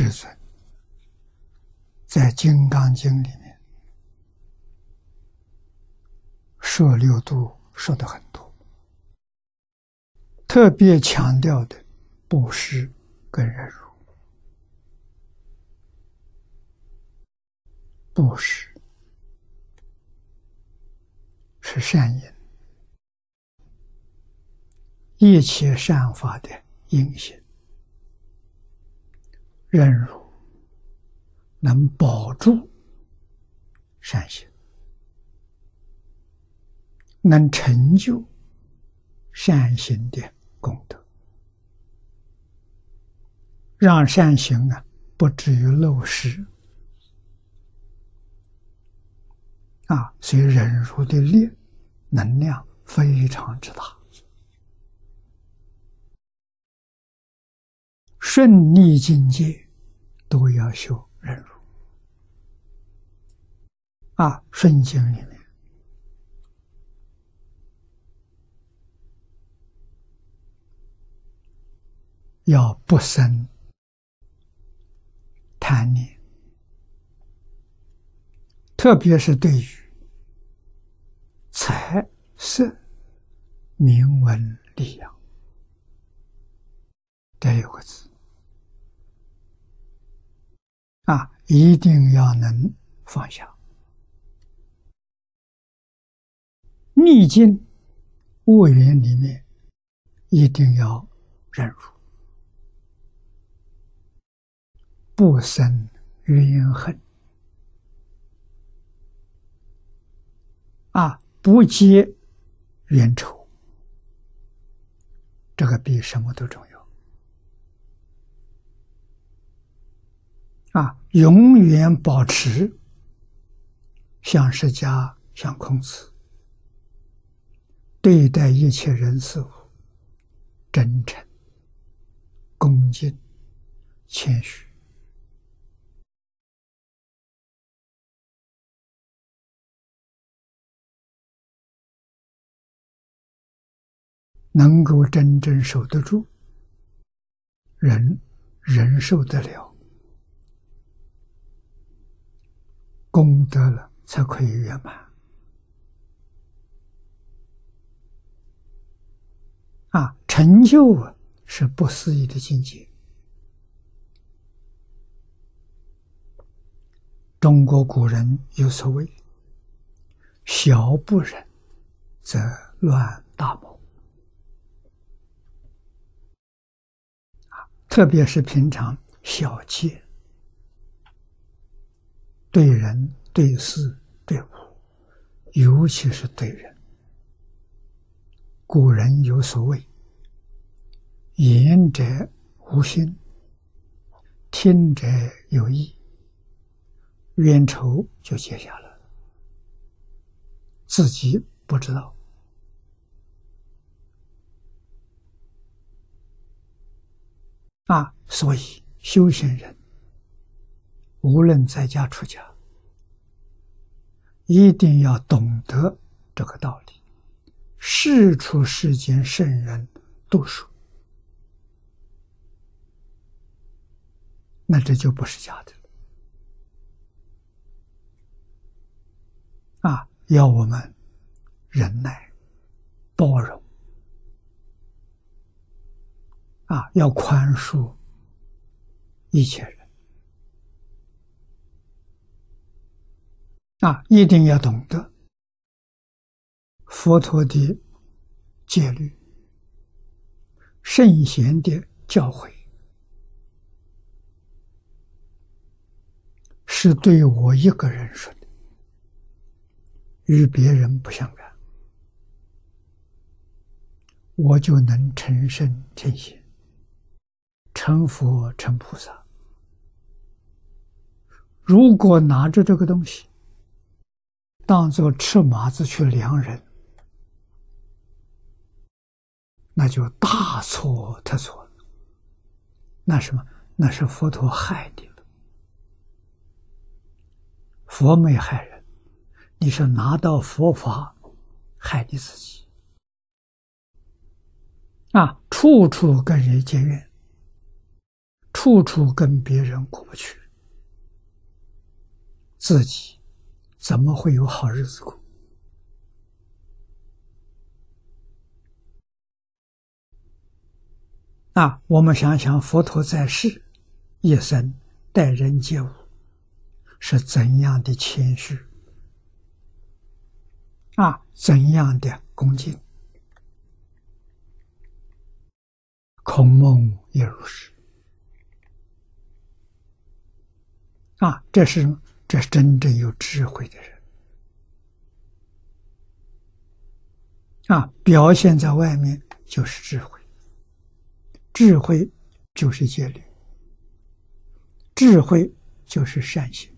世尊在《金刚经》里面说六度说的很多，特别强调的布施跟忍辱。布施是善因，一切善法的因性。忍辱能保住善行，能成就善行的功德，让善行啊不至于漏失。啊，所以忍辱的力能量非常之大，顺逆境界都要修忍辱。啊，顺境里面要不生贪念。特别是对于财色名闻利养这六个字啊，一定要能放下。逆境恶缘里面，一定要忍辱，不生怨恨。啊，不结冤仇，这个比什么都重要。啊，永远保持像释迦、像孔子对待一切人事物真诚、恭敬、谦虚。能够真正守得住，人忍受得了，功德了才可以圆满。啊，成就啊是不思议的境界。中国古人有所谓：“小不忍，则乱大谋。”特别是平常小气，对人、对事、对物，尤其是对人。古人有所谓：“言者无心，听者有意。”冤仇就结下了，自己不知道。啊，所以修行人无论在家出家，一定要懂得这个道理。世出世间圣人读书，那这就不是假的啊，要我们忍耐、包容。啊，要宽恕一切人啊，一定要懂得佛陀的戒律、圣贤的教诲，是对我一个人说的，与别人不相干，我就能成圣成贤。成佛成菩萨，如果拿着这个东西当做尺码子去量人，那就大错特错了。那什么？那是佛陀害你了。佛没害人，你是拿到佛法害你自己啊！处处跟人结怨。处处跟别人过不去，自己怎么会有好日子过？啊，我们想想佛陀在世一生待人接物是怎样的谦虚啊，怎样的恭敬？孔孟也如是。啊，这是这是真正有智慧的人啊！表现在外面就是智慧，智慧就是戒律，智慧就是善行。